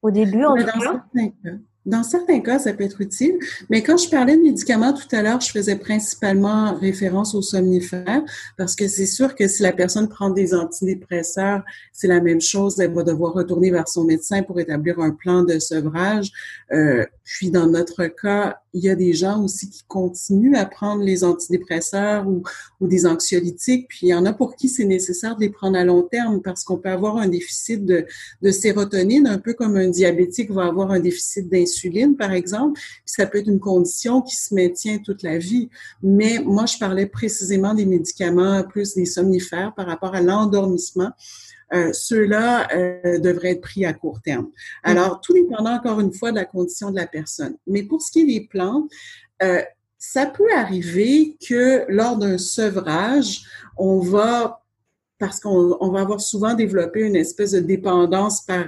au début, en tout cas. Dans certains cas, ça peut être utile, mais quand je parlais de médicaments tout à l'heure, je faisais principalement référence aux somnifères parce que c'est sûr que si la personne prend des antidépresseurs, c'est la même chose, elle va devoir retourner vers son médecin pour établir un plan de sevrage. Euh, puis dans notre cas, il y a des gens aussi qui continuent à prendre les antidépresseurs ou, des anxiolytiques, puis il y en a pour qui c'est nécessaire de les prendre à long terme parce qu'on peut avoir un déficit de, sérotonine, un peu comme un diabétique va avoir un déficit d'insuline, par exemple. ça peut être une condition qui se maintient toute la vie. Mais moi, je parlais précisément des médicaments, plus des somnifères par rapport à l'endormissement. Euh, ceux-là euh, devraient être pris à court terme. Alors, tout dépendant encore une fois de la condition de la personne. Mais pour ce qui est des plantes, euh, ça peut arriver que lors d'un sevrage, on va, parce qu'on va avoir souvent développé une espèce de dépendance par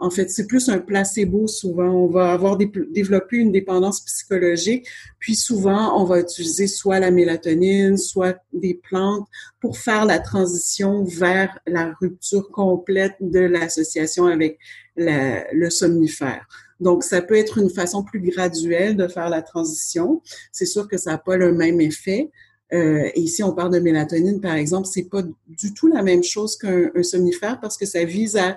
en fait, c'est plus un placebo souvent. On va avoir développé une dépendance psychologique, puis souvent, on va utiliser soit la mélatonine, soit des plantes pour faire la transition vers la rupture complète de l'association avec le somnifère. Donc, ça peut être une façon plus graduelle de faire la transition. C'est sûr que ça n'a pas le même effet. Euh, et ici, on parle de mélatonine, par exemple, c'est pas du tout la même chose qu'un somnifère parce que ça vise à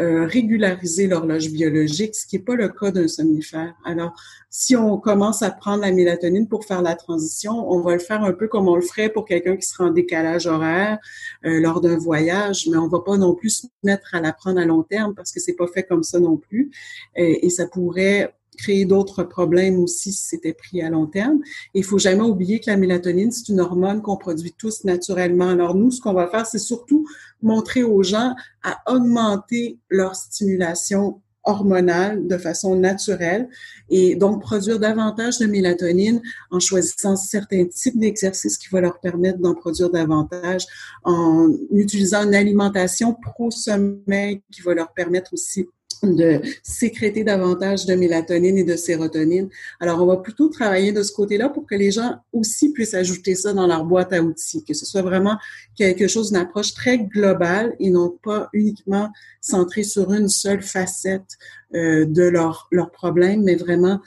euh, régulariser l'horloge biologique, ce qui n'est pas le cas d'un somnifère. Alors, si on commence à prendre la mélatonine pour faire la transition, on va le faire un peu comme on le ferait pour quelqu'un qui sera en décalage horaire euh, lors d'un voyage, mais on va pas non plus se mettre à la prendre à long terme parce que c'est pas fait comme ça non plus. et ça pourrait créer d'autres problèmes aussi si c'était pris à long terme. Il faut jamais oublier que la mélatonine, c'est une hormone qu'on produit tous naturellement. Alors nous, ce qu'on va faire, c'est surtout montrer aux gens à augmenter leur stimulation hormonale de façon naturelle et donc produire davantage de mélatonine en choisissant certains types d'exercices qui vont leur permettre d'en produire davantage, en utilisant une alimentation pro-sommeil qui va leur permettre aussi de sécréter davantage de mélatonine et de sérotonine. Alors, on va plutôt travailler de ce côté-là pour que les gens aussi puissent ajouter ça dans leur boîte à outils, que ce soit vraiment quelque chose, une approche très globale et non pas uniquement centrée sur une seule facette euh, de leur, leur problème, mais vraiment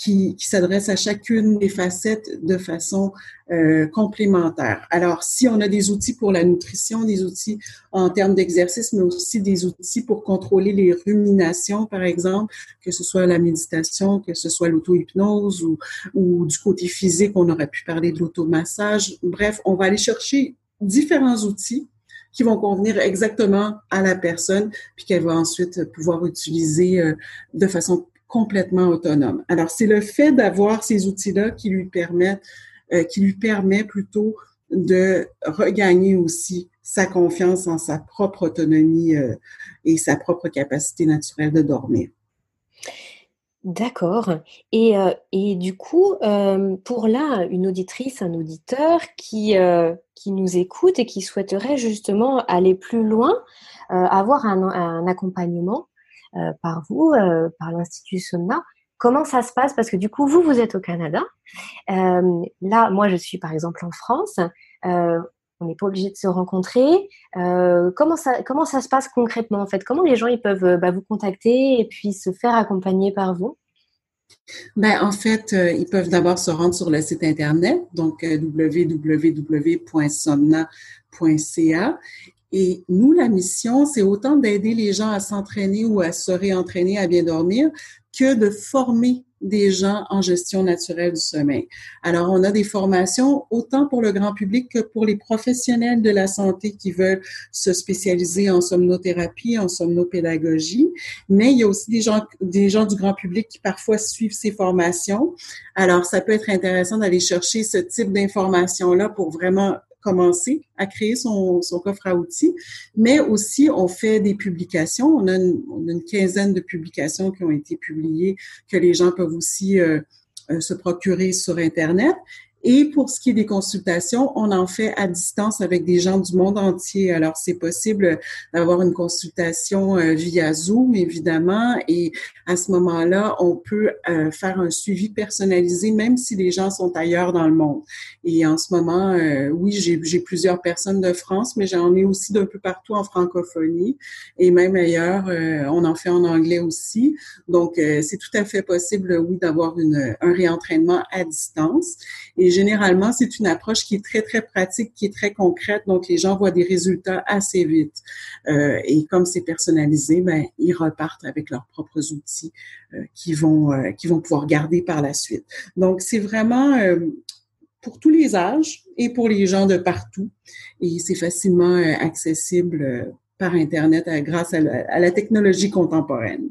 qui, qui s'adresse à chacune des facettes de façon euh, complémentaire. Alors, si on a des outils pour la nutrition, des outils en termes d'exercice, mais aussi des outils pour contrôler les ruminations, par exemple, que ce soit la méditation, que ce soit l'auto-hypnose ou, ou du côté physique, on aurait pu parler de l'automassage. Bref, on va aller chercher différents outils qui vont convenir exactement à la personne, puis qu'elle va ensuite pouvoir utiliser euh, de façon complètement autonome. Alors, c'est le fait d'avoir ces outils-là qui lui permettent, euh, qui lui permet plutôt de regagner aussi sa confiance en sa propre autonomie euh, et sa propre capacité naturelle de dormir. D'accord. Et, euh, et du coup, pour là, une auditrice, un auditeur qui, qui nous écoute et qui souhaiterait justement aller plus loin, avoir un, un accompagnement, par vous, euh, par l'Institut Somna. Comment ça se passe? Parce que du coup, vous, vous êtes au Canada. Euh, là, moi, je suis par exemple en France. on n'est pas obligé de se rencontrer. comment ça comment ça se passe concrètement en fait? Comment les gens ils peuvent bah, vous contacter et puis se faire accompagner par vous? Ben, en fait, ils peuvent d'abord se rendre sur le site Internet, donc www.somna.ca Et nous, la mission, c'est autant d'aider les gens à s'entraîner ou à se réentraîner à bien dormir que de former des gens en gestion naturelle du sommeil. Alors, on a des formations autant pour le grand public que pour les professionnels de la santé qui veulent se spécialiser en somnothérapie, en somnopédagogie. Mais il y a aussi des gens, des gens du grand public qui parfois suivent ces formations. Alors, ça peut être intéressant d'aller chercher ce type d'informations-là pour vraiment commencer à créer son, son, coffre à outils, mais aussi on fait des publications. On a, une, on a une quinzaine de publications qui ont été publiées que les gens peuvent aussi euh, euh se procurer sur Internet. Et pour ce qui est des consultations, on en fait à distance avec des gens du monde entier. Alors, c'est possible d'avoir une consultation euh, via Zoom, évidemment, et à ce moment-là, on peut euh, faire un suivi personnalisé, même si les gens sont ailleurs dans le monde. Et en ce moment, euh, oui, j'ai plusieurs personnes de France, mais j'en ai aussi d'un peu partout en francophonie et même ailleurs. on en fait en anglais aussi. Donc, c'est tout à fait possible, oui, d'avoir un réentraînement à distance. Généralement, c'est une approche qui est très, très pratique, qui est très concrète. Donc, les gens voient des résultats assez vite. Euh, et comme c'est personnalisé, ben, ils repartent avec leurs propres outils euh, qui vont euh, qui vont pouvoir garder par la suite. Donc, c'est vraiment pour tous les âges et pour les gens de partout. Et c'est facilement accessible par Internet grâce à la technologie contemporaine.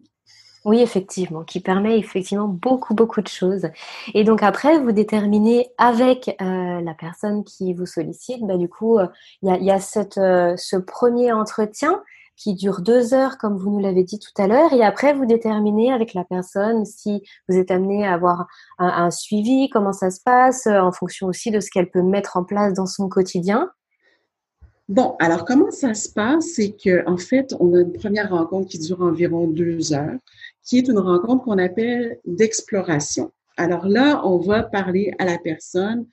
Oui, effectivement, qui permet effectivement beaucoup, beaucoup de choses. Et donc après, vous déterminez avec euh, la personne qui vous sollicite, bah, du coup, euh, il y, a, euh, ce premier entretien qui dure deux heures, comme vous nous l'avez dit tout à l'heure, et après, vous déterminez avec la personne si vous êtes amené à avoir un, un suivi, comment ça se passe, en fonction aussi de ce qu'elle peut mettre en place dans son quotidien. Bon, alors comment ça se passe? C'est qu'en en fait, on a une première rencontre qui dure environ deux heures qui est une rencontre qu'on appelle d'exploration. Alors là, on va parler à la personne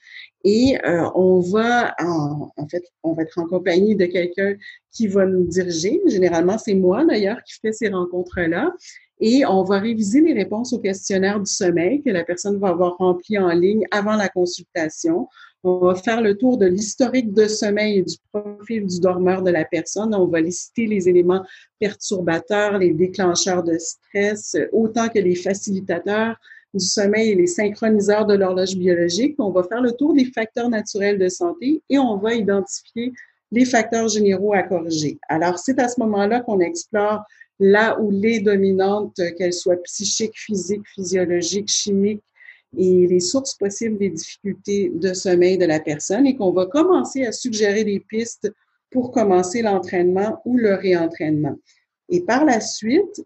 et euh, on va, en, fait, on va être en compagnie de quelqu'un qui va nous diriger. Généralement, c'est moi d'ailleurs qui fais ces rencontres-là. Et on va réviser les réponses au questionnaire du sommeil que la personne va avoir rempli en ligne avant la consultation. On va faire le tour de l'historique de sommeil et du profil du dormeur de la personne. On va lister les éléments perturbateurs, les déclencheurs de stress, autant que les facilitateurs du sommeil et les synchroniseurs de l'horloge biologique. On va faire le tour des facteurs naturels de santé et on va identifier les facteurs généraux à corriger. Alors, c'est à ce moment-là qu'on explore là où les dominantes, qu'elles soient psychiques, physiques, physiologiques, chimiques, et les sources possibles des difficultés de sommeil de la personne et qu'on va commencer à suggérer des pistes pour commencer l'entraînement ou le réentraînement. Et par la suite,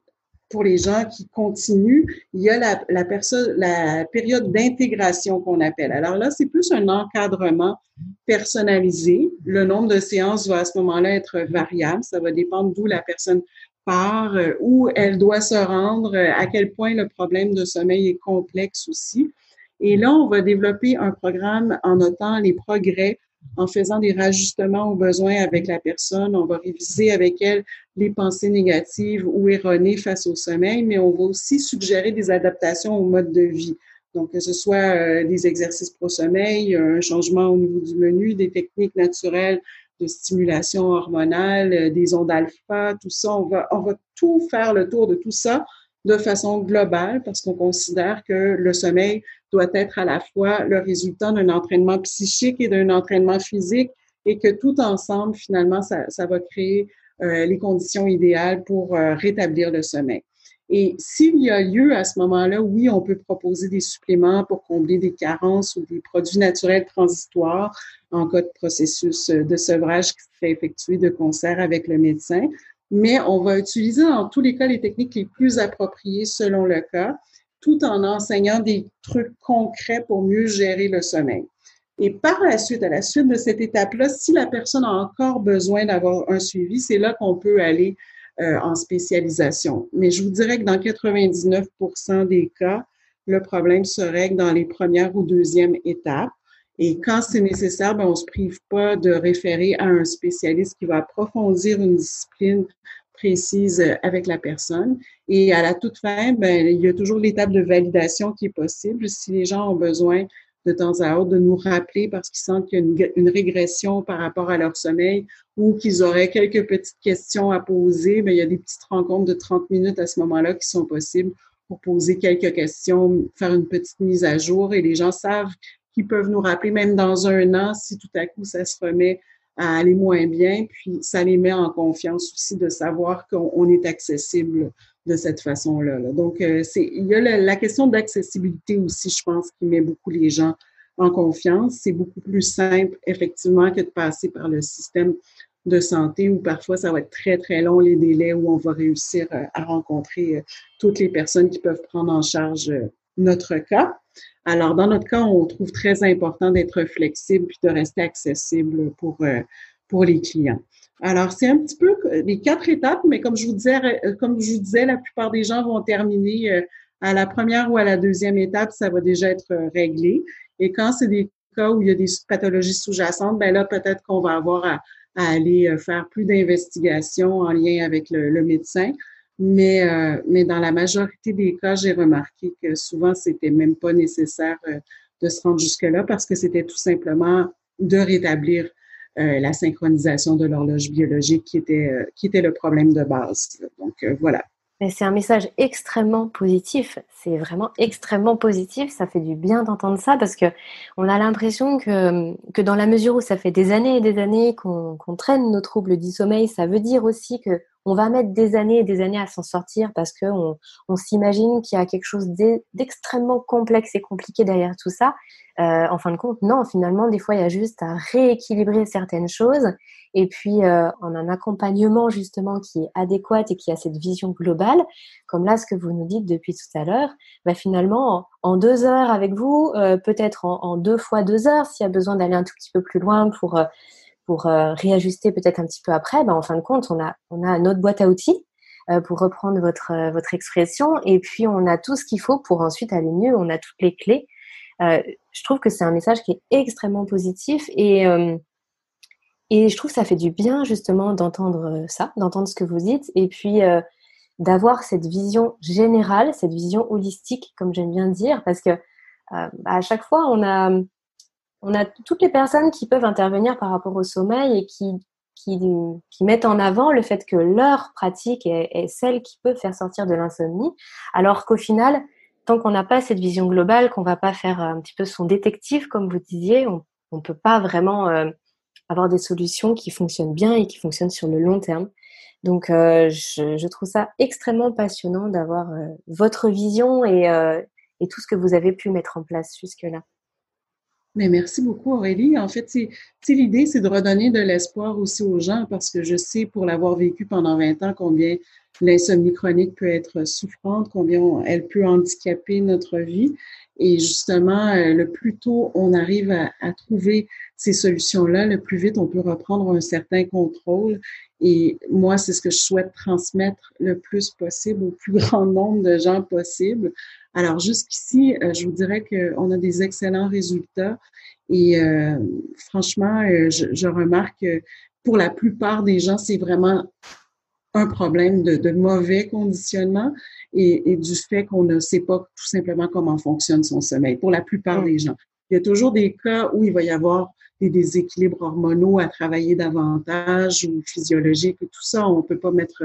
pour les gens qui continuent, il y a la, période d'intégration qu'on appelle. Alors là, c'est plus un encadrement personnalisé. Le nombre de séances va à ce moment-là être variable. Ça va dépendre d'où la personne part, euh, où elle doit se rendre, à quel point le problème de sommeil est complexe aussi. Et là, on va développer un programme en notant les progrès, en faisant des rajustements aux besoins avec la personne. On va réviser avec elle les pensées négatives ou erronées face au sommeil, mais on va aussi suggérer des adaptations au mode de vie. Donc, que ce soit euh, des exercices pro-sommeil, un changement au niveau du menu, des techniques naturelles de stimulation hormonale, euh, des ondes alpha, tout ça. On va, on va tout faire le tour de tout ça de façon globale parce qu'on considère que le sommeil doit être à la fois le résultat d'un entraînement psychique et d'un entraînement physique et que tout ensemble, finalement, ça, va créer euh, les conditions idéales pour euh, rétablir le sommeil. Et s'il y a lieu à ce moment-là, oui, on peut proposer des suppléments pour combler des carences ou des produits naturels transitoires en cas de processus de sevrage qui serait effectué de concert avec le médecin mais on va utiliser dans tous les cas les techniques les plus appropriées selon le cas, tout en enseignant des trucs concrets pour mieux gérer le sommeil. Et par la suite, à la suite de cette étape-là, si la personne a encore besoin d'avoir un suivi, c'est là qu'on peut aller euh, en spécialisation. Mais je vous dirais que dans 99% des cas, le problème se règle dans les premières ou deuxièmes étapes. Et quand c'est nécessaire, ben, on ne se prive pas de référer à un spécialiste qui va approfondir une discipline précise avec la personne. Et à la toute fin, ben, il y a toujours l'étape de validation qui est possible. Si les gens ont besoin de temps à autre de nous rappeler parce qu'ils sentent qu'il y a une, régression par rapport à leur sommeil ou qu'ils auraient quelques petites questions à poser. Mais il y a des petites rencontres de 30 minutes à ce moment-là qui sont possibles pour poser quelques questions, faire une petite mise à jour et les gens savent qu'ils peuvent nous rappeler même dans un an si tout à coup ça se remet à aller moins bien. Puis ça les met en confiance aussi de savoir qu'on est accessible de cette façon-là. Donc, euh, c'est, il y a la, question d'accessibilité aussi, je pense, qui met beaucoup les gens en confiance. C'est beaucoup plus simple, effectivement, que de passer par le système de santé où parfois ça va être très, très long les délais où on va réussir euh, à rencontrer euh, toutes les personnes qui peuvent prendre en charge notre cas. Alors, dans notre cas, on trouve très important d'être flexible puis de rester accessible pour, pour les clients. Alors, c'est un petit peu les quatre étapes, mais comme je vous disais, euh, comme je vous disais, la plupart des gens vont terminer euh, à la première ou à la deuxième étape, ça va déjà être euh, réglé. Et quand c'est des cas où il y a des pathologies sous-jacentes, ben là, peut-être qu'on va avoir à, aller faire plus d'investigations en lien avec le, médecin. Mais, mais dans la majorité des cas, j'ai remarqué que souvent, c'était même pas nécessaire de se rendre jusque-là parce que c'était tout simplement de rétablir euh, la synchronisation de l'horloge biologique qui était, euh, qui était le problème de base. Donc euh, voilà. C'est un message extrêmement positif. C'est vraiment extrêmement positif. Ça fait du bien d'entendre ça parce que on a l'impression que, que dans la mesure où ça fait des années et des années qu'on traîne nos troubles du sommeil, ça veut dire aussi que on va mettre des années et des années à s'en sortir parce qu'on on, s'imagine qu'il y a quelque chose d'extrêmement complexe et compliqué derrière tout ça. Euh, en fin de compte, non, finalement, des fois, il y a juste à rééquilibrer certaines choses. Et puis, euh, en un accompagnement justement qui est adéquat et qui a cette vision globale, comme là, ce que vous nous dites depuis tout à l'heure, bah, finalement, en, deux heures avec vous, euh, peut-être en, en, deux fois deux heures, s'il y a besoin d'aller un tout petit peu plus loin pour pour euh, réajuster peut-être un petit peu après, ben, en fin de compte, on a, notre boîte à outils euh, pour reprendre votre, euh, votre expression, et puis on a tout ce qu'il faut pour ensuite aller mieux, on a toutes les clés. je trouve que c'est un message qui est extrêmement positif. Et, je trouve que ça fait du bien justement d'entendre ça, d'entendre ce que vous dites, et puis d'avoir cette vision générale, cette vision holistique, comme j'aime bien dire, parce que à chaque fois, on a, on a toutes les personnes qui peuvent intervenir par rapport au sommeil et qui, qui, mettent en avant le fait que leur pratique est, celle qui peut faire sortir de l'insomnie, alors qu'au final, tant qu'on n'a pas cette vision globale, qu'on va pas faire un petit peu son détective, comme vous disiez, on ne peut pas vraiment euh, avoir des solutions qui fonctionnent bien et qui fonctionnent sur le long terme. Donc, euh, je, trouve ça extrêmement passionnant d'avoir euh, votre vision et, et tout ce que vous avez pu mettre en place jusque-là. Mais merci beaucoup, Aurélie. En fait, c'est l'idée, c'est de redonner de l'espoir aussi aux gens parce que je sais, pour l'avoir vécu pendant 20 ans, combien l'insomnie chronique peut être souffrante, combien elle peut handicaper notre vie. Et justement, euh, le plus tôt on arrive à, à trouver ces solutions-là, le plus vite on peut reprendre un certain contrôle. Et moi, c'est ce que je souhaite transmettre le plus possible au plus grand nombre de gens possible. Alors jusqu'ici, euh, je vous dirais qu'on a des excellents résultats et euh, franchement, euh, je, je, remarque que pour la plupart des gens, c'est vraiment un problème de, de mauvais conditionnement et, et, du fait qu'on ne sait pas tout simplement comment fonctionne son sommeil. Pour la plupart des gens, il y a toujours des cas où il va y avoir des déséquilibres hormonaux à travailler davantage ou physiologiques et tout ça. On peut pas mettre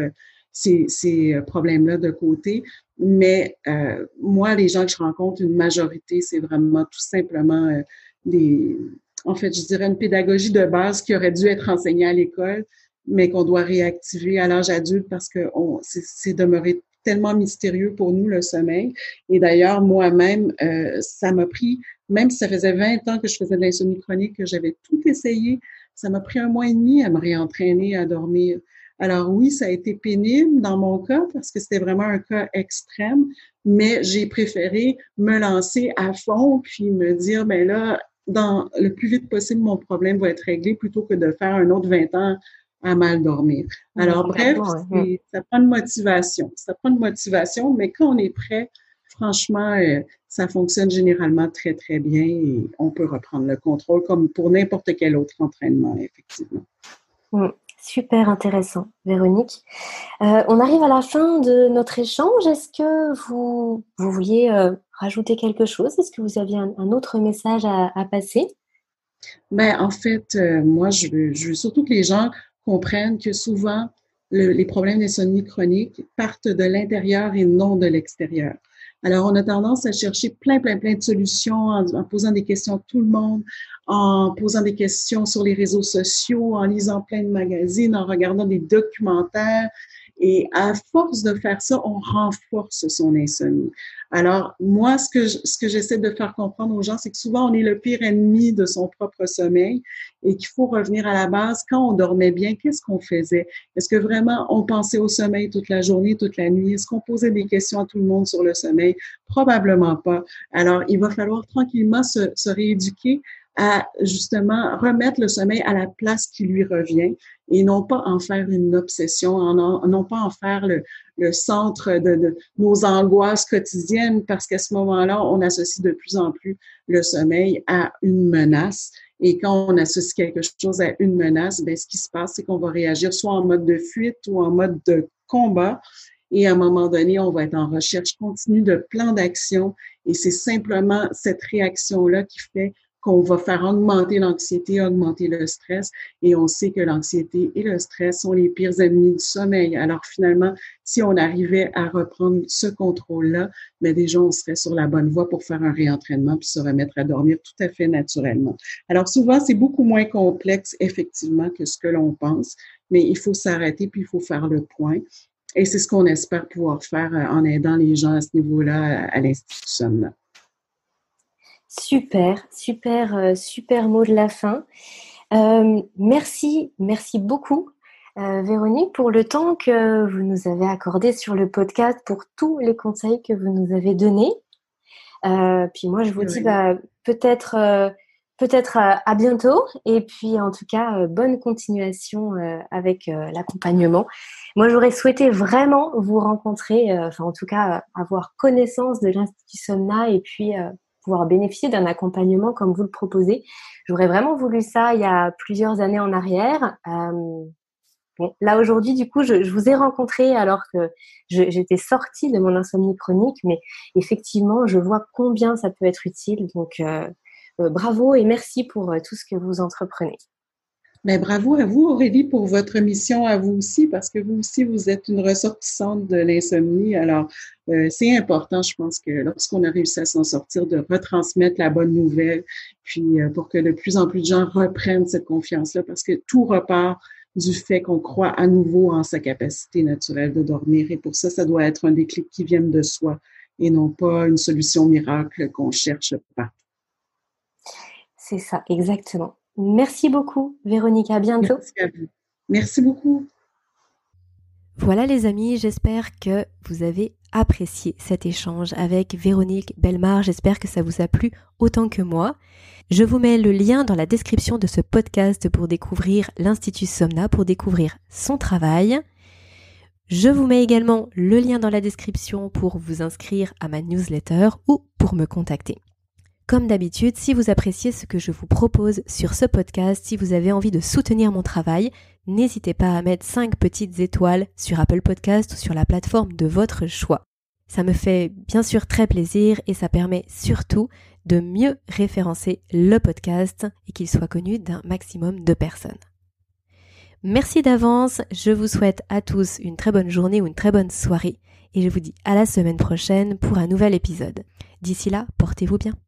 ces, ces problèmes-là de côté. Mais euh, moi, les gens que je rencontre, une majorité, c'est vraiment tout simplement euh, des, en fait, je dirais une pédagogie de base qui aurait dû être enseignée à l'école, mais qu'on doit réactiver à l'âge adulte parce que c'est demeuré tellement mystérieux pour nous, le sommeil. Et d'ailleurs, moi-même, euh, ça m'a pris, même si ça faisait 20 ans que je faisais de l'insomnie chronique, que j'avais tout essayé, ça m'a pris un mois et demi à me réentraîner à dormir. Alors oui, ça a été pénible dans mon cas parce que c'était vraiment un cas extrême, mais j'ai préféré me lancer à fond puis me dire, ben là, dans le plus vite possible, mon problème va être réglé plutôt que de faire un autre 20 ans à mal dormir. Alors bref, ça prend une motivation. Ça prend une motivation, mais quand on est prêt, franchement, euh, ça fonctionne généralement très, très bien et on peut reprendre le contrôle comme pour n'importe quel autre entraînement, effectivement. Super intéressant, Véronique. Euh, on arrive à la fin de notre échange. Est-ce que vous, vous vouliez euh, rajouter quelque chose? Est-ce que vous aviez un, autre message à, passer? Ben, En fait, euh, moi, je veux, je veux, surtout que les gens comprennent que souvent, les problèmes d'insomnie chronique partent de l'intérieur et non de l'extérieur. Alors, on a tendance à chercher plein, plein, plein de solutions en, posant des questions à tout le monde, en posant des questions sur les réseaux sociaux, en lisant plein de magazines, en regardant des documentaires. Et à force de faire ça, on renforce son insomnie. Alors, moi, ce que, ce que j'essaie de faire comprendre aux gens, c'est que souvent, on est le pire ennemi de son propre sommeil et qu'il faut revenir à la base. Quand on dormait bien, qu'est-ce qu'on faisait? Est-ce que vraiment on pensait au sommeil toute la journée, toute la nuit? Est-ce qu'on posait des questions à tout le monde sur le sommeil? Probablement pas. Alors, il va falloir tranquillement se, se rééduquer à justement remettre le sommeil à la place qui lui revient et non pas en faire une obsession, non pas en faire le, centre de, de, nos angoisses quotidiennes parce qu'à ce moment-là, on associe de plus en plus le sommeil à une menace. Et quand on associe quelque chose à une menace, ben, ce qui se passe, c'est qu'on va réagir soit en mode de fuite ou en mode de combat. Et à un moment donné, on va être en recherche continue de plans d'action. Et c'est simplement cette réaction-là qui fait qu'on va faire augmenter l'anxiété, augmenter le stress. Et on sait que l'anxiété et le stress sont les pires ennemis du sommeil. Alors finalement, si on arrivait à reprendre ce contrôle-là, mais ben, déjà, on serait sur la bonne voie pour faire un réentraînement puis se remettre à dormir tout à fait naturellement. Alors souvent, c'est beaucoup moins complexe, effectivement, que ce que l'on pense, mais il faut s'arrêter puis il faut faire le point. Et c'est ce qu'on espère pouvoir faire euh, en aidant les gens à ce niveau-là à l'Institut Super, super, euh, super mot de la fin. Euh, merci, merci beaucoup, euh, Véronique, pour le temps que vous nous avez accordé sur le podcast, pour tous les conseils que vous nous avez donnés. puis moi, je vous dis bah, peut-être, peut-être à bientôt, et puis en tout cas, bonne continuation avec l'accompagnement. Moi, j'aurais souhaité vraiment vous rencontrer, enfin en tout cas, avoir connaissance de l'Institut Somna, et puis pouvoir bénéficier d'un accompagnement comme vous le proposez. J'aurais vraiment voulu ça il y a plusieurs années en arrière. Euh, là aujourd'hui, du coup, je, vous ai rencontré alors que j'étais sortie de mon insomnie chronique, mais effectivement, je vois combien ça peut être utile. Donc, euh, euh, bravo et merci pour tout ce que vous entreprenez. Mais ben, bravo à vous, Aurélie, pour votre mission à vous aussi, parce que vous aussi, vous êtes une ressortissante de l'insomnie. Alors, euh, c'est important, je pense que lorsqu'on a réussi à s'en sortir, de retransmettre la bonne nouvelle, puis euh, pour que de plus en plus de gens reprennent cette confiance-là, parce que tout repart du fait qu'on croit à nouveau en sa capacité naturelle de dormir. Et pour ça, ça doit être un déclic qui vienne de soi et non pas une solution miracle qu'on cherche pas. C'est ça, exactement. Merci beaucoup, Véronique. À bientôt. Merci à vous. Merci beaucoup. Voilà les amis, j'espère que vous avez apprécié cet échange avec Véronique Belmar. J'espère que ça vous a plu autant que moi. Je vous mets le lien dans la description de ce podcast pour découvrir l'Institut Somna, pour découvrir son travail. Je vous mets également le lien dans la description pour vous inscrire à ma newsletter ou pour me contacter. Comme d'habitude, si vous appréciez ce que je vous propose sur ce podcast, si vous avez envie de soutenir mon travail, n'hésitez pas à mettre 5 petites étoiles sur Apple Podcast ou sur la plateforme de votre choix. Ça me fait bien sûr très plaisir et ça permet surtout de mieux référencer le podcast et qu'il soit connu d'un maximum de personnes. Merci d'avance, je vous souhaite à tous une très bonne journée ou une très bonne soirée et je vous dis à la semaine prochaine pour un nouvel épisode. D'ici là, portez-vous bien.